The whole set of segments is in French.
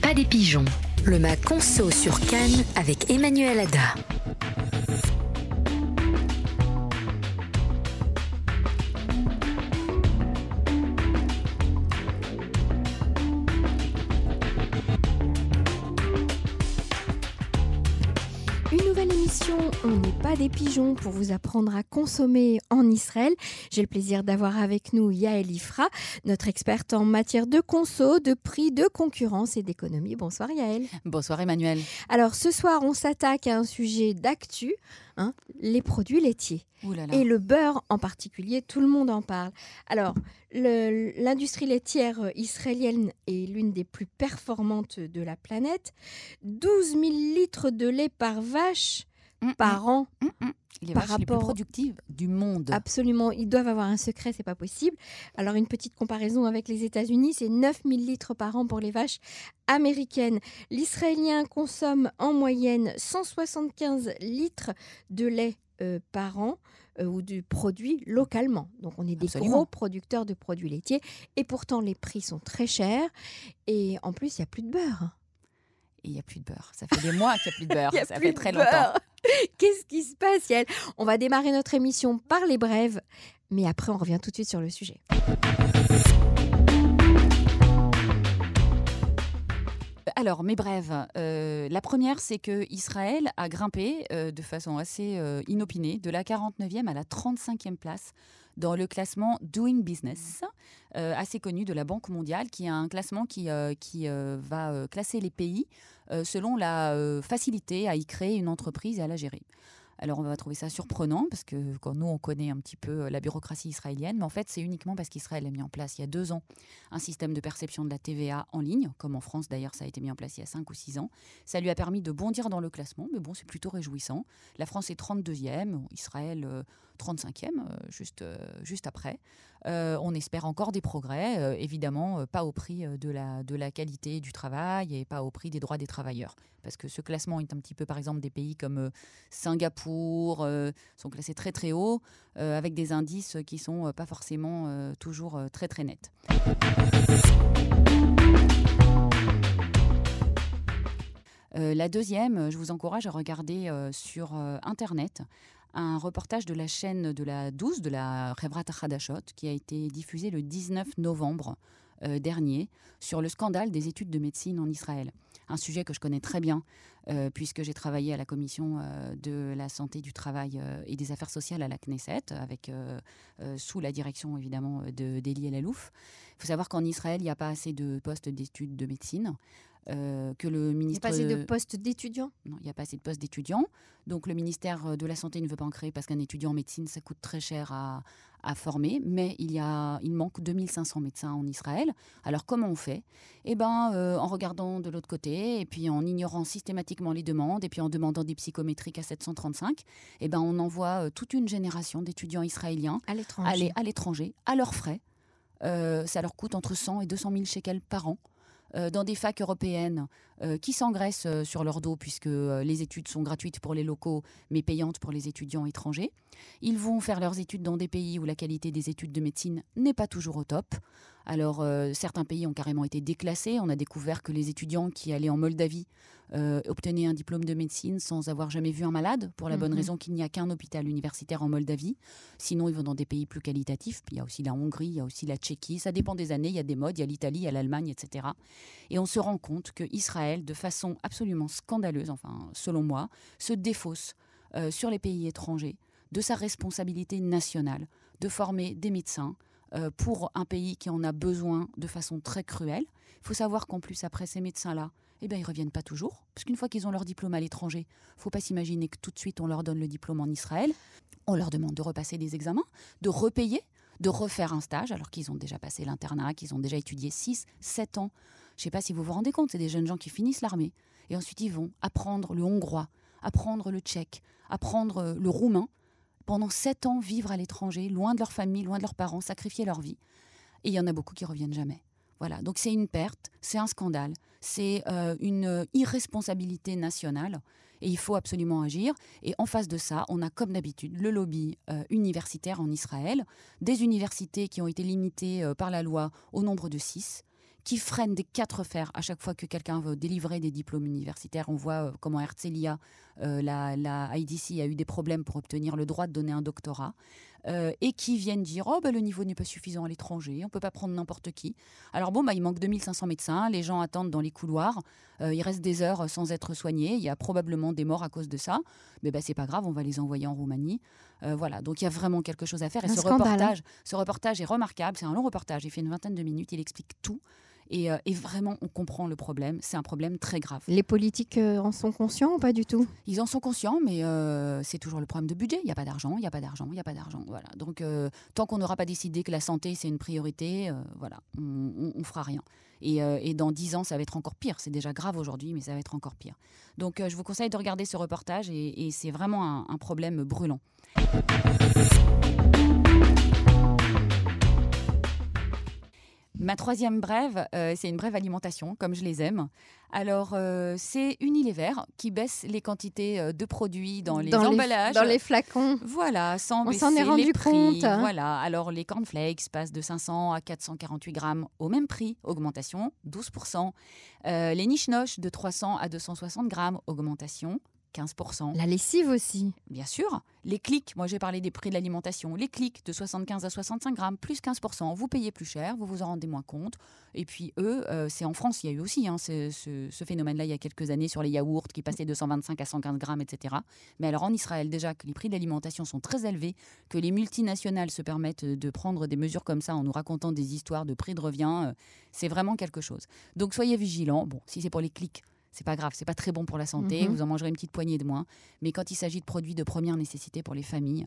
pas des pigeons. Le MAC Conso sur Cannes avec Emmanuel Ada. On n'est pas des pigeons pour vous apprendre à consommer en Israël. J'ai le plaisir d'avoir avec nous Yael Ifra, notre experte en matière de conso, de prix, de concurrence et d'économie. Bonsoir Yael. Bonsoir Emmanuel. Alors ce soir, on s'attaque à un sujet d'actu, hein, les produits laitiers. Et le beurre en particulier, tout le monde en parle. Alors, l'industrie laitière israélienne est l'une des plus performantes de la planète. 12 000 litres de lait par vache. Par an. Mm, les par rapport... les plus productives du monde. Absolument, ils doivent avoir un secret, c'est pas possible. Alors une petite comparaison avec les États-Unis, c'est 9000 litres par an pour les vaches américaines. L'Israélien consomme en moyenne 175 litres de lait euh, par an euh, ou du produit localement. Donc on est des gros producteurs de produits laitiers et pourtant les prix sont très chers et en plus il n'y a plus de beurre. Et il n'y a plus de beurre. Ça fait des mois qu'il n'y a plus de beurre. ça fait très longtemps. Qu'est-ce qui se passe, Yael? On va démarrer notre émission par les brèves, mais après, on revient tout de suite sur le sujet. Alors, mes brèves. Euh, la première, c'est que Israël a grimpé euh, de façon assez euh, inopinée de la 49e à la 35e place dans le classement Doing Business, assez connu de la Banque mondiale, qui est un classement qui, qui va classer les pays selon la facilité à y créer une entreprise et à la gérer. Alors on va trouver ça surprenant parce que quand nous on connaît un petit peu la bureaucratie israélienne, mais en fait c'est uniquement parce qu'Israël a mis en place il y a deux ans un système de perception de la TVA en ligne, comme en France d'ailleurs ça a été mis en place il y a cinq ou six ans. Ça lui a permis de bondir dans le classement, mais bon c'est plutôt réjouissant. La France est 32e, Israël 35e, euh, juste, euh, juste après. Euh, on espère encore des progrès, évidemment pas au prix de la, de la qualité du travail et pas au prix des droits des travailleurs. Parce que ce classement est un petit peu, par exemple, des pays comme Singapour sont classés très très haut, avec des indices qui sont pas forcément toujours très très nets. la deuxième, je vous encourage à regarder sur Internet un reportage de la chaîne de la 12, de la Revrat Hadashot, qui a été diffusé le 19 novembre euh, dernier sur le scandale des études de médecine en Israël. Un sujet que je connais très bien, euh, puisque j'ai travaillé à la commission euh, de la santé, du travail et des affaires sociales à la Knesset, avec, sous la direction évidemment d'Eli Elalouf. Il faut savoir qu'en Israël, il n'y a pas assez de postes d'études de médecine. Euh, que le ministre. Il n'y a pas assez de postes d'étudiants? Non, il n'y a pas assez de postes d'étudiants. Donc le ministère de la Santé ne veut pas en créer parce qu'un étudiant en médecine, ça coûte très cher à, à former. Mais il, y a, il manque 2500 médecins en Israël. Alors comment on fait? Eh bien, euh, en regardant de l'autre côté, et puis en ignorant systématiquement les demandes, et puis en demandant des psychométriques à 735, eh ben, on envoie euh, toute une génération d'étudiants israéliens à l'étranger, à l'étranger, à leurs frais. ça leur coûte entre 100 et 200 000 shekels par an. Euh, dans des facs européennes euh, qui s'engraissent euh, sur leur dos puisque les études sont gratuites pour les locaux mais payantes pour les étudiants étrangers. Ils vont faire leurs études dans des pays où la qualité des études de médecine n'est pas toujours au top. Alors certains pays ont carrément été déclassés. On a découvert que les étudiants qui allaient en Moldavie euh, obtenez un diplôme de médecine sans avoir jamais vu un malade, pour la bonne mhm. raison qu'il n'y a qu'un hôpital universitaire en Moldavie. Sinon, ils vont dans des pays plus qualitatifs. Il y a aussi la Hongrie, il y a aussi la Tchéquie. Ça dépend des années. Il y a des modes. Il y a l'Italie, il y a l'Allemagne, etc. Et on se rend compte que Israël, de façon absolument scandaleuse, enfin selon moi, se défausse euh, sur les pays étrangers de sa responsabilité nationale de former des médecins euh, pour un pays qui en a besoin de façon très cruelle. Il faut savoir qu'en plus, après ces médecins-là, eh bien, ils reviennent pas toujours. Parce qu'une fois qu'ils ont leur diplôme à l'étranger, faut pas s'imaginer que tout de suite on leur donne le diplôme en Israël. On leur demande de repasser des examens, de repayer, de refaire un stage, alors qu'ils ont déjà passé l'internat, qu'ils ont déjà étudié 6, 7 ans. Je ne sais pas si vous vous rendez compte, c'est des jeunes gens qui finissent l'armée. Et ensuite, ils vont apprendre le hongrois, apprendre le tchèque, apprendre euh, le roumain. Pendant 7 ans, vivre à l'étranger, loin de leur famille, loin de leurs parents, sacrifier leur vie. Et il y en a beaucoup qui reviennent jamais. Voilà, donc c'est une perte, c'est un scandale, c'est euh, une irresponsabilité nationale et il faut absolument agir. Et en face de ça, on a comme d'habitude le lobby euh, universitaire en Israël, des universités qui ont été limitées euh, par la loi au nombre de six, qui freine des quatre fers à chaque fois que quelqu'un veut délivrer des diplômes universitaires. On voit euh, comment Herzliya, euh, la, la, IDC, a eu des problèmes pour obtenir le droit de donner un doctorat. Euh, et qui viennent dire oh, bah, le niveau n'est pas suffisant à l'étranger, on ne peut pas prendre n'importe qui. Alors bon, bah, il manque 2500 médecins, les gens attendent dans les couloirs, il reste des heures sans être soignés, il y a probablement des morts à cause de ça, mais bah, c'est pas grave, on va les envoyer en Roumanie. voilà, donc il y a vraiment quelque chose à faire. Et ce hein. reportage, ce reportage est remarquable, c'est un long reportage, il fait une vingtaine de minutes, il explique tout. Euh, et, vraiment, on comprend le problème. C'est un problème très grave. Les politiques euh, en sont conscients ou pas du tout? Ils en sont conscients, mais euh, c'est toujours le problème de budget. Il n'y a pas d'argent, il n'y a pas d'argent, il n'y a pas d'argent. Voilà. Donc, tant qu'on n'aura pas décidé que la santé, c'est une priorité, voilà, on ne fera rien. Et, dans dix ans, ça va être encore pire. C'est déjà grave aujourd'hui, mais ça va être encore pire. Donc, je vous conseille de regarder ce reportage et, c'est vraiment un, un problème brûlant. Ma troisième brève, euh, c'est une brève alimentation, comme je les aime. Alors, euh, c'est Unilever qui baisse les quantités euh, de produits dans les emballages. dans les flacons. Voilà, sans On s'en est rendu les prix. compte. Hein. Voilà, alors les cornflakes passent de 500 à 448 grammes au même prix, augmentation 12%. les niches noches de 300 à 260 grammes, augmentation 15%. La lessive aussi. Bien sûr. Les clics, moi j'ai parlé des prix de l'alimentation. Les clics de 75 à 65 grammes, plus 15%. Vous payez plus cher, vous vous en rendez moins compte. Et puis eux, euh, c'est en France, il y a eu aussi hein, ce, phénomène-là il y a quelques années sur les yaourts qui passaient de 125 à 115 grammes, etc. Mais alors en Israël, déjà que les prix de l'alimentation sont très élevés, que les multinationales se permettent de prendre des mesures comme ça en nous racontant des histoires de prix de revient, euh, c'est vraiment quelque chose. Donc soyez vigilants. Bon, si c'est pour les clics, c'est pas grave, c'est pas très bon pour la santé, mhm. vous en mangerez une petite poignée de moins. Mais quand il s'agit de produits de première nécessité pour les familles,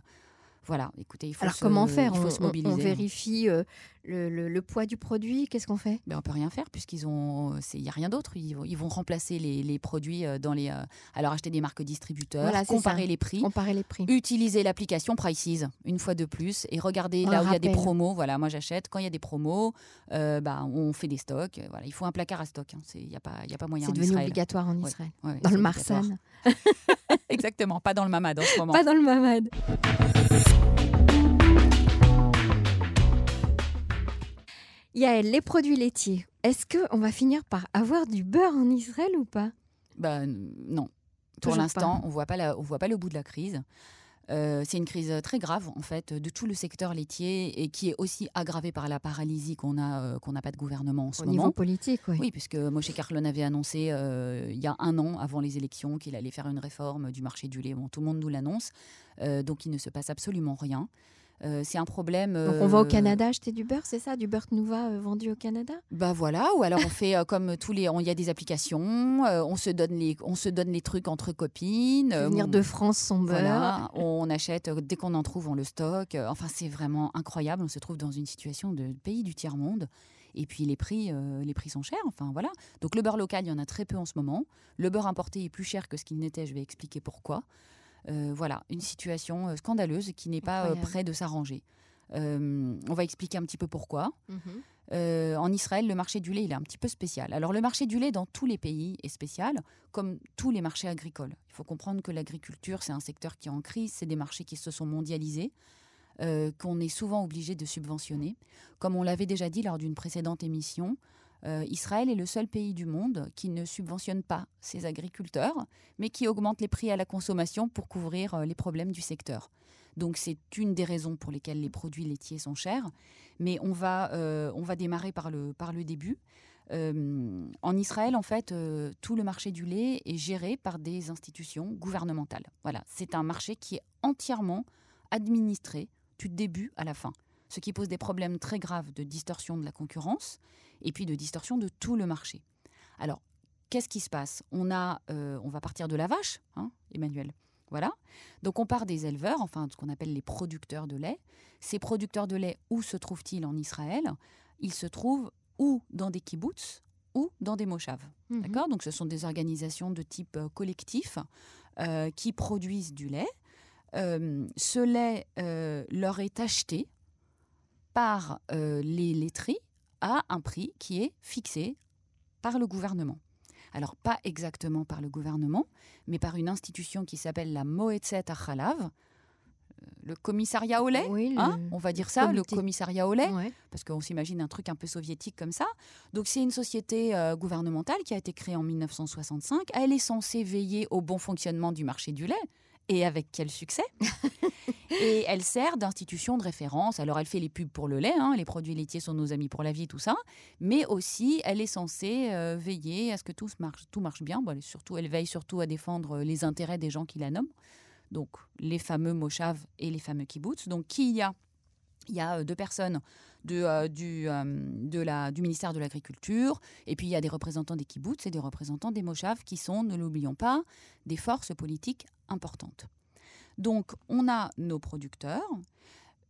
voilà, écoutez, il faut Alors comment faire? on, se mobiliser. On, vérifie euh, le, poids du produit, qu'est-ce qu'on fait? Ben, On peut rien faire puisqu'ils ont, il n'y a rien d'autre. Ils, ils, vont remplacer les, produits euh, dans les. Euh, alors acheter des marques distributeurs, comparer les prix, comparer les prix, utiliser l'application Prices une fois de plus et regarder là où il y a des promos. Voilà, moi j'achète quand il y a des promos, bah, on fait des stocks. Voilà, il faut un placard à stock. Hein. Il n'y a pas, il a pas moyen. C'est devenu obligatoire en Israël, dans le Marsan. Exactement, pas dans le Mamad en ce moment. Pas dans le Mamad. Yael, les produits laitiers, est-ce qu'on va finir par avoir du beurre en Israël ou pas? Ben non. Pour l'instant, on ne voit pas le bout de la crise. Euh, c'est une crise très grave en fait de tout le secteur laitier et qui est aussi aggravée par la paralysie qu'on a euh, qu'on n'a pas de gouvernement en ce Au moment. niveau politique, oui. Oui, puisque Moshe Carlon avait annoncé euh, il y a un an avant les élections qu'il allait faire une réforme du marché du lait. Bon, tout le monde nous l'annonce, donc il ne se passe absolument rien. Euh, c'est un problème. Donc on va au euh, Canada acheter du beurre, c'est ça Du beurre Nouva euh, vendu au Canada? Bah voilà, ou alors on fait comme tous les. Il y a des applications, on, se donne les, on se donne les trucs entre copines. Venir de France son beurre. on achète, dès qu'on en trouve, on le stocke. Enfin, c'est vraiment incroyable. On se trouve dans une situation de pays du tiers-monde. Et puis les prix, les prix sont chers. Enfin voilà. Donc le beurre local, il y en a très peu en ce moment. Le beurre importé est plus cher que ce qu'il n'était. Je vais expliquer pourquoi. Euh, voilà, une situation euh, scandaleuse qui n'est pas euh, près de s'arranger. on va expliquer un petit peu pourquoi. Mhm. en Israël, le marché du lait, il est un petit peu spécial. Alors, le marché du lait dans tous les pays est spécial, comme tous les marchés agricoles. Il faut comprendre que l'agriculture, c'est un secteur qui est en crise, c'est des marchés qui se sont mondialisés, qu'on est souvent obligé de subventionner. Comme on l'avait déjà dit lors d'une précédente émission, euh, Israël est le seul pays du monde qui ne subventionne pas ses agriculteurs, mais qui augmente les prix à la consommation pour couvrir euh, les problèmes du secteur. Donc c'est une des raisons pour lesquelles les produits laitiers sont chers. Mais on va, euh, on va démarrer par le, par le début. en Israël, en fait, tout le marché du lait est géré par des institutions gouvernementales. Voilà, c'est un marché qui est entièrement administré du début à la fin, ce qui pose des problèmes très graves de distorsion de la concurrence et puis de distorsion de tout le marché. Alors, qu'est-ce qui se passe? On, a, euh, on va partir de la vache, hein, Emmanuel. Voilà. Donc on part des éleveurs, enfin ce qu'on appelle les producteurs de lait. Ces producteurs de lait, où se trouvent-ils en Israël? Ils se trouvent ou dans des kibbutz ou dans des moshav. Mhm. D'accord? Donc ce sont des organisations de type euh, collectif euh, qui produisent du lait. ce lait leur est acheté par les laiteries à un prix qui est fixé par le gouvernement. Alors pas exactement par le gouvernement, mais par une institution qui s'appelle la Moetzet Achalav. le commissariat au lait, Oui, le- hein, on va dire ça, comité. le commissariat au lait, Ouais. parce qu'on s'imagine un truc un peu soviétique comme ça. Donc c'est une société euh, gouvernementale qui a été créée en 1965. Elle est censée veiller au bon fonctionnement du marché du lait. Et avec quel succès? Et elle sert d'institution de référence. Alors elle fait les pubs pour le lait, hein, les produits laitiers sont nos amis pour la vie, tout ça. Mais aussi, elle est censée euh, veiller à ce que tout marche, tout marche bien. Bon, elle, surtout, elle veille surtout à défendre les intérêts des gens qui la nomment. Donc les fameux Moshav et les fameux kibbutz. Donc qui y a? Il y a euh, deux personnes de, euh, du, euh, de la, du ministère de l'Agriculture, et puis il y a des représentants des kibbutz et des représentants des moshav qui sont, ne l'oublions pas, des forces politiques importantes. Donc on a nos producteurs.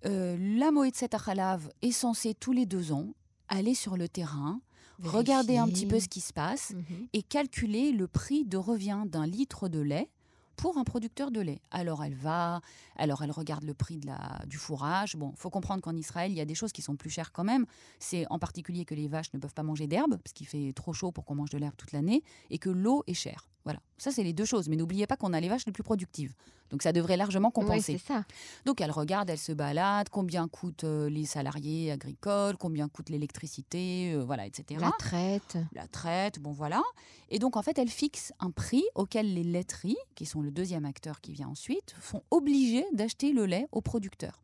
Euh, la Moetzet Achalav est censée tous les deux ans aller sur le terrain, regarder un petit peu ce qui se passe Mhm. et calculer le prix de revient d'un litre de lait pour un producteur de lait. Alors elle va, alors elle regarde le prix de la, du fourrage. Bon, faut comprendre qu'en Israël, il y a des choses qui sont plus chères quand même. C'est en particulier que les vaches ne peuvent pas manger d'herbe parce qu'il fait trop chaud pour qu'on mange de l'herbe toute l'année et que l'eau est chère. Voilà, ça c'est les deux choses. Mais n'oubliez pas qu'on a les vaches les plus productives. Donc ça devrait largement Oui, compenser. c'est ça. Donc elle regarde, elle se balade, combien coûtent euh, les salariés agricoles, combien coûte l'électricité, euh, voilà, etc La traite. la traite, bon voilà. Et donc en fait, elle fixe un prix auquel les laiteries, qui sont le deuxième acteur qui vient ensuite, sont obligés d'acheter le lait aux producteurs.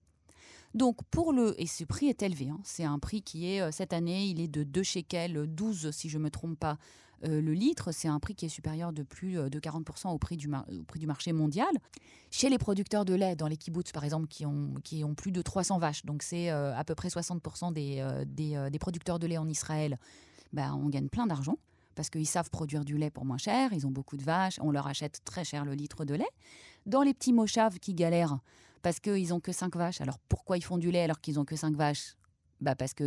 Donc pour le et ce prix est élevé, hein. c'est un prix qui est euh, cette année, il est de 2 shekels 12 si je me trompe pas euh, le litre, c'est un prix qui est supérieur de plus euh, de 40% au prix, du prix du marché mondial. Chez les producteurs de lait, dans les kibbutz par exemple, qui ont, qui ont plus de 300 vaches, donc c'est à peu près 60% des, des, producteurs de lait en Israël, ben, on gagne plein d'argent parce qu'ils savent produire du lait pour moins cher, ils ont beaucoup de vaches, on leur achète très cher le litre de lait. Dans les petits moshav qui galèrent parce qu'ils n'ont que 5 vaches, alors pourquoi ils font du lait alors qu'ils n'ont que 5 vaches? Bah parce que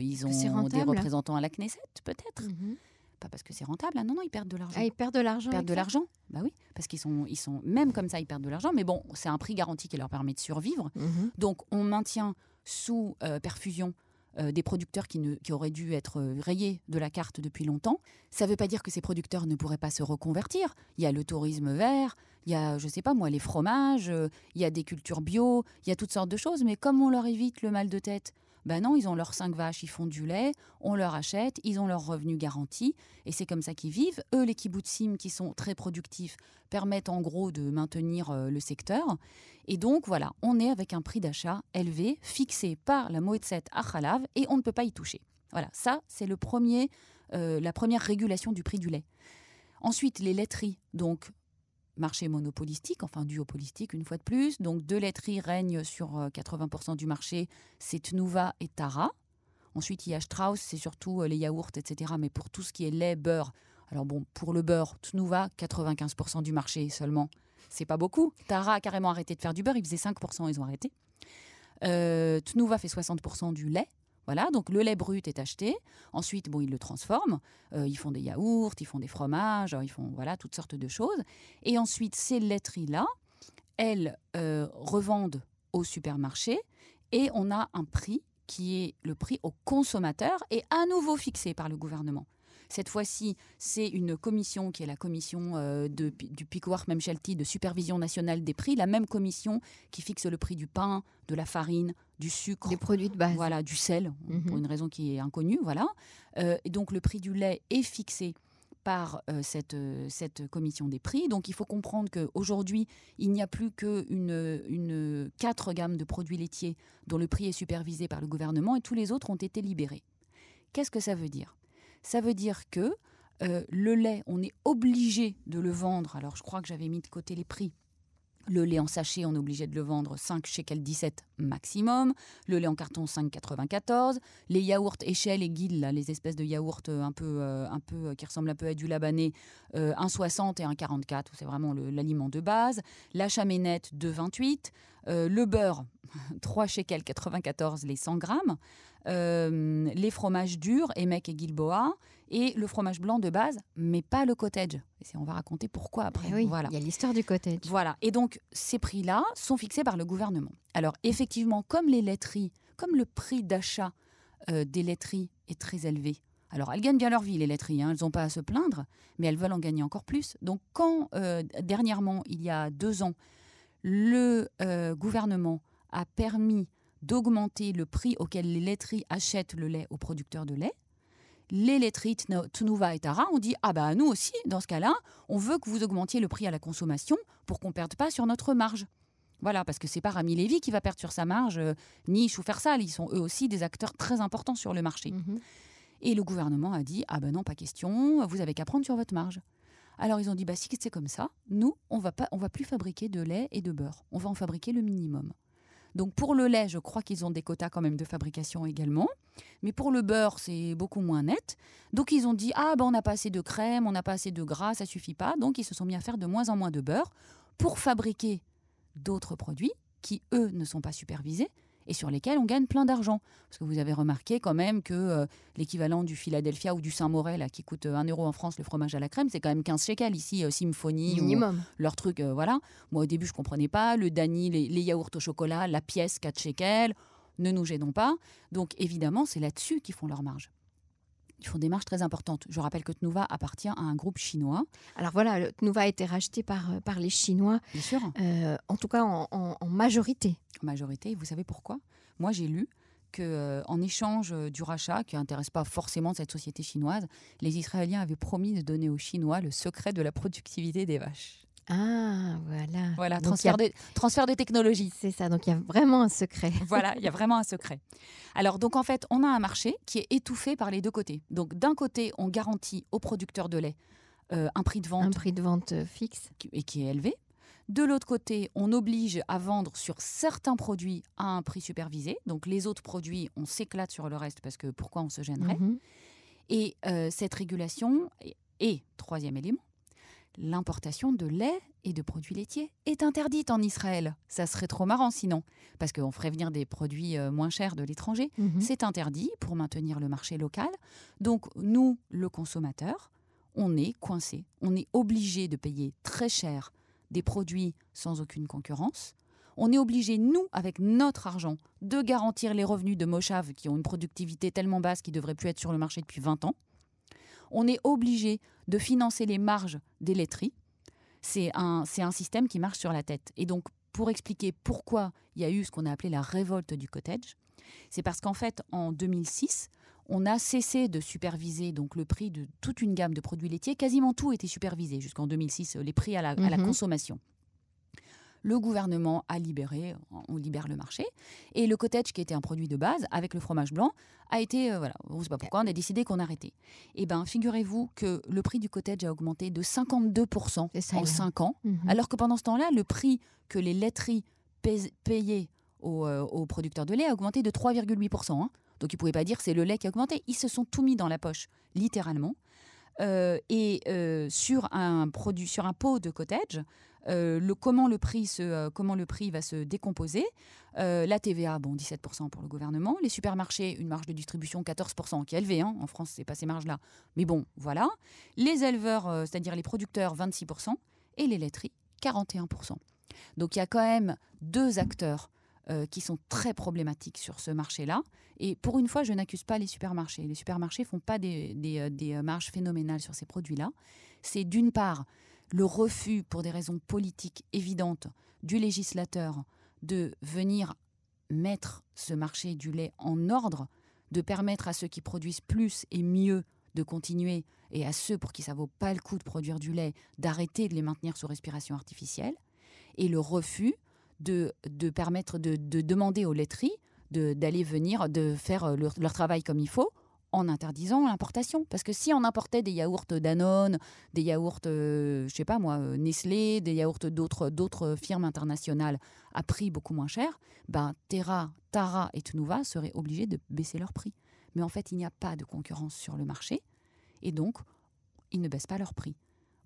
euh, ont des représentants à la Knesset, peut-être. Mhm. Pas parce que c'est rentable. Ah non, non, ils perdent de l'argent. Ah, ils perdent de l'argent. Ils perdent de l'argent. Bah oui, parce qu'ils sont, ils sont, même comme ça, ils perdent de l'argent. Mais bon, c'est un prix garanti qui leur permet de survivre. Mhm. Donc, on maintient sous euh, perfusion euh, des producteurs qui, ne, qui auraient dû être euh, rayés de la carte depuis longtemps. Ça ne veut pas dire que ces producteurs ne pourraient pas se reconvertir. Il y a le tourisme vert, il y a, je sais pas moi, les fromages, euh, il y a des cultures bio, il y a toutes sortes de choses. Mais comme on leur évite le mal de tête, ben non, ils ont leurs cinq vaches, ils font du lait, on leur achète, ils ont leurs revenus garantis, et c'est comme ça qu'ils vivent. Eux, les kibbutzim, qui sont très productifs, permettent en gros de maintenir euh, le secteur. Et donc, voilà, on est avec un prix d'achat élevé, fixé par la Moetzet Achalav, et on ne peut pas y toucher. Voilà, ça, c'est le premier, euh, la première régulation du prix du lait. Ensuite, les laiteries, donc marché monopolistique, enfin duopolistique une fois de plus. Donc deux laiteries règnent sur euh, 80% du marché, c'est Tnuva et Tara. Ensuite, il y a Strauss, c'est surtout euh, les yaourts, etc. Mais pour tout ce qui est lait, beurre, alors bon, pour le beurre, Tnuva, 95% du marché seulement. C'est pas beaucoup. Tara a carrément arrêté de faire du beurre, ils faisaient 5%, ils ont arrêté. Euh, Tnuva fait 60% du lait. Voilà, donc le lait brut est acheté. Ensuite, bon, ils le transforment. Euh, ils font des yaourts, ils font des fromages, ils font voilà toutes sortes de choses. Et ensuite, ces laiteries-là, elles euh, revendent au supermarché et on a un prix qui est le prix au consommateur et à nouveau fixé par le gouvernement. Cette fois-ci, c'est une commission qui est la commission euh, de, du Memshelti de supervision nationale des prix, la même commission qui fixe le prix du pain, de la farine, du sucre, Des produits de base. voilà, du sel, Mhm. pour une raison qui est inconnue, voilà. Euh, et donc le prix du lait est fixé par euh, cette, euh, cette commission des prix. Donc il faut comprendre qu'aujourd'hui, il n'y a plus qu'une une, quatre gammes de produits laitiers dont le prix est supervisé par le gouvernement et tous les autres ont été libérés. Qu'est-ce que ça veut dire? Ça veut dire que euh, le lait, on est obligé de le vendre. Alors je crois que j'avais mis de côté les prix. Le lait en sachet, on est obligé de le vendre 5 shekels 17 maximum. Le lait en carton, 5,94. Les yaourts échelle et guil, là, les espèces de yaourts euh, un peu, euh, un peu, euh, qui ressemblent un peu à du euh, 1,60 et 1,44. C'est vraiment l'aliment de base. La chaménette, 2,28. Euh, le beurre, 3 shekels 94 les 100 grammes. Euh, les fromages durs, Emek et Gilboa. Et le fromage blanc de base, mais pas le cottage. Et c'est- on va raconter pourquoi après. Eh oui, voilà. il y a l'histoire du cottage. Voilà. Et donc, ces prix-là sont fixés par le gouvernement. Alors, effectivement, comme les laiteries, comme le prix d'achat euh, des laiteries est très élevé, alors elles gagnent bien leur vie, les laiteries, hein, elles n'ont pas à se plaindre, mais elles veulent en gagner encore plus. Donc, quand euh, dernièrement, il y a deux ans, le euh, gouvernement a permis d'augmenter le prix auquel les laiteries achètent le lait aux producteurs de lait. Les laiteries Tnuva et Tara ont dit Ah, bah, nous aussi, dans ce cas-là, on veut que vous augmentiez le prix à la consommation pour qu'on ne perde pas sur notre marge. Voilà, parce que c'est pas Rami Lévy qui va perdre sur sa marge, euh, ni Choufersal. Ils sont eux aussi des acteurs très importants sur le marché. Mhm. Et le gouvernement a dit ah ben non pas question, vous avez qu'à prendre sur votre marge. Alors ils ont dit bah si c'est comme ça, nous on va pas on va plus fabriquer de lait et de beurre, on va en fabriquer le minimum. Donc pour le lait, je crois qu'ils ont des quotas quand même de fabrication également, mais pour le beurre c'est beaucoup moins net. Donc ils ont dit ah ben on n'a pas assez de crème, on n'a pas assez de gras, ça suffit pas. Donc ils se sont mis à faire de moins en moins de beurre pour fabriquer d'autres produits qui eux ne sont pas supervisés et sur lesquels on gagne plein d'argent. Parce que vous avez remarqué quand même que euh, l'équivalent du Philadelphia ou du Saint-Morel, là, qui coûte euh, 1 euro en France, le fromage à la crème, c'est quand même 15 shekels. Ici, euh, Symphony, ou Minimum. leur truc, euh, voilà. Moi, au début, je comprenais pas. Le Dani, les, les yaourts au chocolat, la pièce 4 shekels. Ne nous gênons pas. Donc, évidemment, c'est là-dessus qu'ils font leur marge. Ils font des marges très importantes. Je rappelle que Tnuva appartient à un groupe chinois, Alors voilà, Tnuva a été racheté par, euh, par les Chinois, bien sûr, euh, en tout cas en, en- en majorité. en majorité. Vous savez pourquoi? Moi, j'ai lu que euh, en échange du rachat, qui n'intéresse pas forcément cette société chinoise, les Israéliens avaient promis de donner aux Chinois le secret de la productivité des vaches. Ah, voilà. Voilà, Donc, transfert, a- de, transfert de technologie. C'est ça, donc il y a vraiment un secret. Voilà, il y a vraiment un secret. Alors, donc en fait, on a un marché qui est étouffé par les deux côtés. Donc, d'un côté, on garantit aux producteurs de lait euh, un prix de vente Un prix de vente euh, fixe. et qui est élevé. De l'autre côté, on oblige à vendre sur certains produits à un prix supervisé. Donc, les autres produits, on s'éclate sur le reste parce que pourquoi on se gênerait Mhm. Et euh, cette régulation, et, et, troisième élément, l'importation de lait et de produits laitiers est interdite en Israël. Ça serait trop marrant sinon, parce qu'on ferait venir des produits euh, moins chers de l'étranger. Mhm. C'est interdit pour maintenir le marché local. Donc nous, le consommateur, on est coincé. On est obligé de payer très cher des produits sans aucune concurrence. On est obligé, nous, avec notre argent, de garantir les revenus de Moshav qui ont une productivité tellement basse qu'ils ne devraient plus être sur le marché depuis 20 ans. On est obligé de financer les marges des laiteries. C'est un, c'est un système qui marche sur la tête. Et donc, pour expliquer pourquoi il y a eu ce qu'on a appelé la révolte du cottage, c'est parce qu'en fait, en 2006, on a cessé de superviser donc le prix de toute une gamme de produits laitiers. Quasiment tout était supervisé jusqu'en 2006, les prix à la, à la Mhm. consommation. Le gouvernement a libéré, on libère le marché, et le cottage, qui était un produit de base, avec le fromage blanc, a été, euh, voilà, on ne sait pas pourquoi, on a décidé qu'on arrêtait. Eh bien, figurez-vous que le prix du cottage a augmenté de 52% C'est ça, en là. 5 ans, Mhm. alors que pendant ce temps-là, le prix que les laiteries payaient aux, euh, aux producteurs de lait a augmenté de 3,8%. hein. Donc ils ne pouvaient pas dire c'est le lait qui a augmenté. Ils se sont tout mis dans la poche, littéralement. Euh, et euh, sur un produit, sur un pot de cottage, euh, le, comment, le prix se, euh, comment le prix va se décomposer. Euh, la TVA, bon, 17% pour le gouvernement. Les supermarchés, une marge de distribution 14%, qui est élevée. hein. En France, c'est pas ces marges-là. Mais bon, voilà. Les éleveurs, c'est-à-dire les producteurs, 26%. Et les laiteries, 41%. Donc il y a quand même deux acteurs qui sont très problématiques sur ce marché-là. Et pour une fois, je n'accuse pas les supermarchés. Les supermarchés font pas des, marges phénoménales sur ces produits-là. C'est d'une part le refus, pour des raisons politiques évidentes, du législateur de venir mettre ce marché du lait en ordre, de permettre à ceux qui produisent plus et mieux de continuer et à ceux pour qui ça vaut pas le coup de produire du lait d'arrêter de les maintenir sous respiration artificielle et le refus de, permettre de, de demander aux laiteries d'aller venir, de faire euh, leur travail comme il faut en interdisant l'importation. Parce que si on importait des yaourts Danone, des yaourts, euh, je sais pas moi, euh, Nestlé, des yaourts d'autres d'autres firmes internationales à prix beaucoup moins cher, ben Terra, Tara et Tnuva seraient obligés de baisser leur prix. Mais en fait, il n'y a pas de concurrence sur le marché et donc ils ne baissent pas leur prix.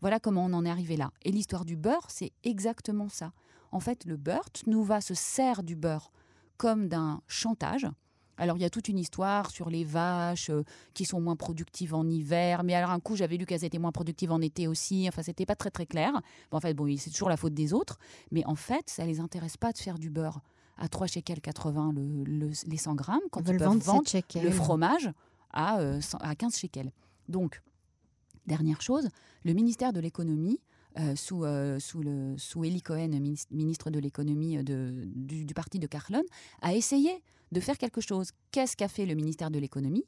Voilà comment on en est arrivé là. Et l'histoire du beurre, c'est exactement ça. En fait, le beurre, Tnuva se sert du beurre comme d'un chantage. Alors, il y a toute une histoire sur les vaches euh, qui sont moins productives en hiver. Mais alors, un coup, j'avais lu qu'elles étaient moins productives en été aussi. Enfin, c'était pas très, très clair. Bon, en fait, bon, c'est toujours la faute des autres. Mais en fait, ça les intéresse pas de faire du beurre à 3 shekels 80 le, le- les 100 grammes quand Ils ils peuvent vendre vendre 7 shekels. le fromage à, euh, 100 à 15 shekels. Donc, dernière chose, le ministère de l'économie sous, sous, le, sous Eli Cohen, ministre de l'économie du, du, parti de Carlon, a essayé de faire quelque chose. Qu'est-ce qu'a fait le ministère de l'économie?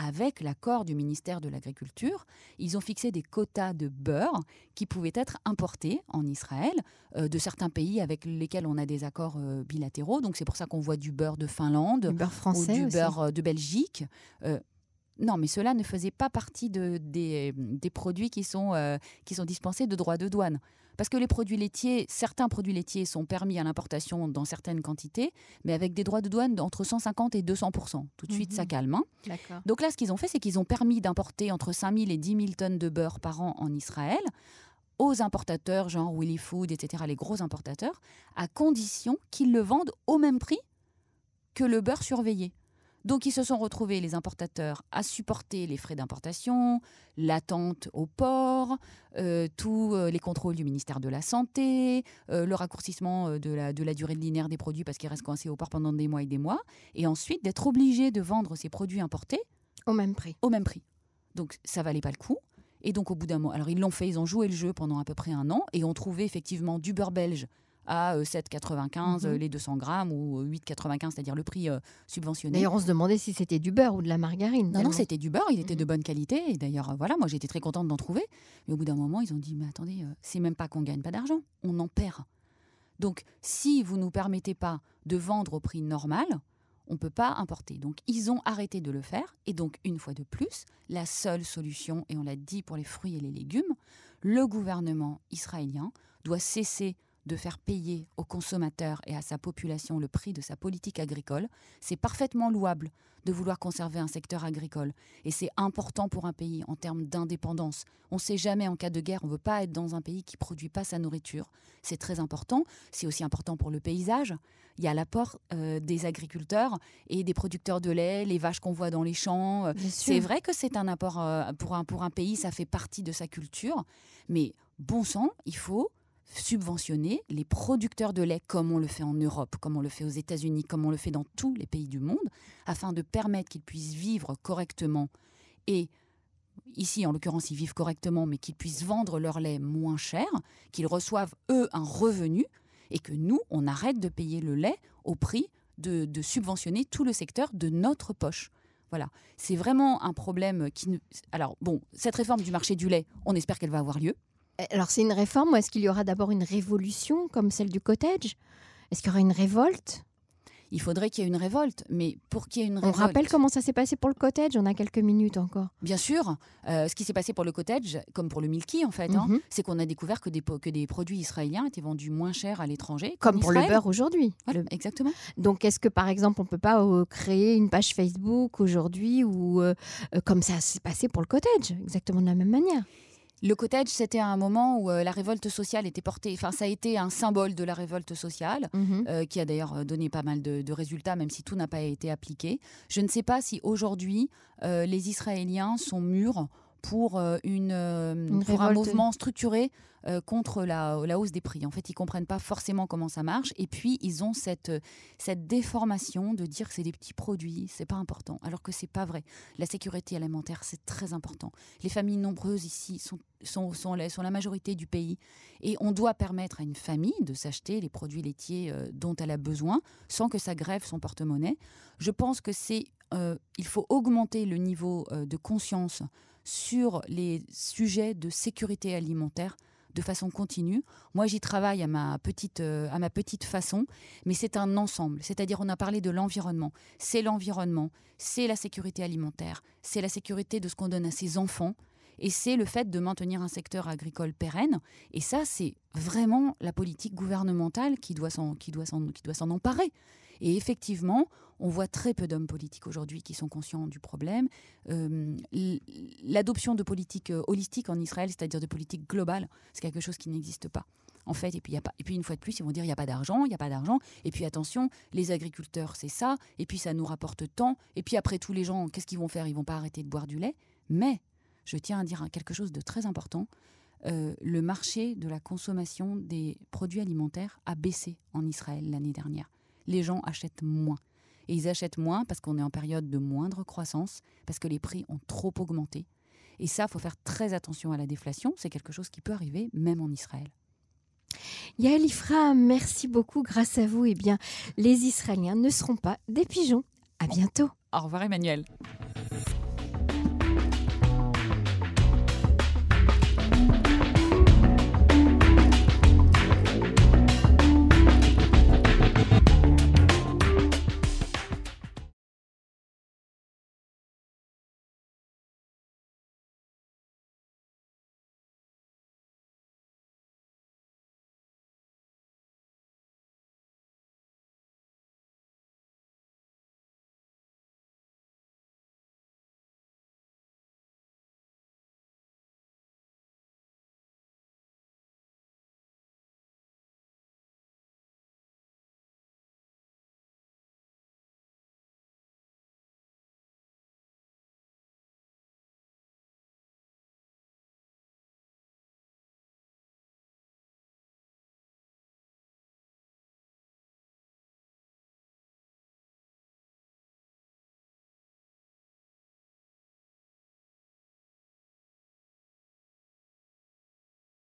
Avec l'accord du ministère de l'Agriculture, ils ont fixé des quotas de beurre qui pouvaient être importés en Israël euh, de certains pays avec lesquels on a des accords euh, bilatéraux. Donc c'est pour ça qu'on voit du beurre de Finlande, du beurre français ou du beurre euh, de Belgique. Non, mais cela ne faisait pas partie de, des, des, produits qui sont, qui sont dispensés de droits de douane. Parce que les produits laitiers, certains produits laitiers sont permis à l'importation dans certaines quantités, mais avec des droits de douane d'entre 150 et 200% Tout de suite, ça mhm. calme. Hein. Donc là, ce qu'ils ont fait, c'est qu'ils ont permis d'importer entre 5 000 et 10 000 tonnes de beurre par an en Israël aux importateurs, genre Willy Food, etc., les gros importateurs, à condition qu'ils le vendent au même prix que le beurre surveillé. Donc ils se sont retrouvés, les importateurs, à supporter les frais d'importation, l'attente au port, euh, tous euh, les contrôles du ministère de la Santé, euh, le raccourcissement de la, de la durée linéaire des produits parce qu'ils restent coincés au port pendant des mois et des mois, et ensuite d'être obligés de vendre ces produits importés au même prix. Au même prix. Donc ça valait pas le coup. Et donc au bout d'un mois, alors ils l'ont fait, ils ont joué le jeu pendant à peu près un an et ont trouvé effectivement du beurre belge à 7,95 euh, mhm. les 200 grammes ou 8,95, euh, c'est-à-dire le prix euh, subventionné. D'ailleurs, on se demandait si c'était du beurre ou de la margarine. Non, non, c'était du beurre, il était de mhm. bonne qualité. Et d'ailleurs, voilà, moi j'étais très contente d'en trouver. Mais au bout d'un moment, ils ont dit, mais attendez, c'est même pas qu'on gagne pas d'argent, on en perd. Donc, si vous nous permettez pas de vendre au prix normal, on ne peut pas importer. Donc, ils ont arrêté de le faire. Et donc, une fois de plus, la seule solution, et on l'a dit pour les fruits et les légumes, le gouvernement israélien doit cesser de faire payer aux consommateurs et à sa population le prix de sa politique agricole. C'est parfaitement louable de vouloir conserver un secteur agricole. Et c'est important pour un pays en termes d'indépendance. On ne sait jamais en cas de guerre, on ne veut pas être dans un pays qui ne produit pas sa nourriture. C'est très important. C'est aussi important pour le paysage. Il y a l'apport euh, des agriculteurs et des producteurs de lait, les vaches qu'on voit dans les champs. Euh, c'est vrai que c'est un apport euh, pour, un, pour un pays, ça fait partie de sa culture. Mais bon sang, il faut subventionner les producteurs de lait comme on le fait en Europe, comme on le fait aux États-Unis, comme on le fait dans tous les pays du monde, afin de permettre qu'ils puissent vivre correctement et ici en l'occurrence ils vivent correctement, mais qu'ils puissent vendre leur lait moins cher, qu'ils reçoivent eux un revenu et que nous, on arrête de payer le lait au prix de, subventionner tout le secteur de notre poche. Voilà, c'est vraiment un problème qui... Alors bon, cette réforme du marché du lait, on espère qu'elle va avoir lieu. Alors c'est une réforme ou est-ce qu'il y aura d'abord une révolution comme celle du cottage? Est-ce qu'il y aura une révolte? Il faudrait qu'il y ait une révolte. Mais pour qu'il y ait une révolte. On rappelle comment ça s'est passé pour le cottage? On a quelques minutes encore. Bien sûr. Euh, ce qui s'est passé pour le cottage, comme pour le milky en fait, hein, mhm. c'est qu'on a découvert que des, que des produits israéliens étaient vendus moins cher à l'étranger. Comme pour le beurre aujourd'hui. Exactement. Donc est-ce que par exemple on ne peut pas euh, créer une page Facebook aujourd'hui ou euh, comme ça s'est passé pour le cottage, exactement de la même manière le cottage, c'était un moment où euh, la révolte sociale était portée. Enfin, ça a été un symbole de la révolte sociale, mhm. euh, qui a d'ailleurs euh, donné pas mal de, résultats, même si tout n'a pas été appliqué. Je ne sais pas si aujourd'hui les Israéliens sont mûrs pour, une, un mouvement structuré euh, contre la, hausse des prix. En fait, ils comprennent pas forcément comment ça marche. Et puis, ils ont cette, cette déformation de dire que c'est des petits produits, c'est pas important. Alors que c'est pas vrai. La sécurité alimentaire, c'est très important. Les familles nombreuses ici sont, sont, sont, la, sont la majorité du pays. Et on doit permettre à une famille de s'acheter les produits laitiers euh, dont elle a besoin sans que ça grève son porte-monnaie. Je pense que c'est euh, il faut augmenter le niveau de conscience sur les sujets de sécurité alimentaire de façon continue. Moi, j'y travaille à ma petite, euh, à ma petite façon, mais c'est un ensemble. C'est-à-dire, on a parlé de l'environnement. C'est l'environnement, c'est la sécurité alimentaire, c'est la sécurité de ce qu'on donne à ses enfants, et c'est le fait de maintenir un secteur agricole pérenne. Et ça, c'est vraiment la politique gouvernementale qui doit s'en, emparer. Et effectivement, on voit très peu d'hommes politiques aujourd'hui qui sont conscients du problème. Euh, l'adoption de politiques euh, holistiques en Israël, c'est-à-dire de politiques globales, c'est quelque chose qui n'existe pas. En fait, et puis, et puis une fois de plus, ils vont dire il n'y a pas d'argent, il n'y a pas d'argent. Et puis attention, les agriculteurs, c'est ça. Et puis ça nous rapporte tant. Et puis après, tous les gens, qu'est-ce qu'ils vont faire? Ils vont pas arrêter de boire du lait. Mais je tiens à dire quelque chose de très important. Euh, le marché de la consommation des produits alimentaires a baissé en Israël l'année dernière. Les gens achètent moins. Et ils achètent moins parce qu'on est en période de moindre croissance, parce que les prix ont trop augmenté. Et ça, il faut faire très attention à la déflation. C'est quelque chose qui peut arriver même en Israël. Yael Ifra, merci beaucoup. Grâce à vous, eh bien, les Israéliens ne seront pas des pigeons. À bientôt. Au revoir Emmanuel.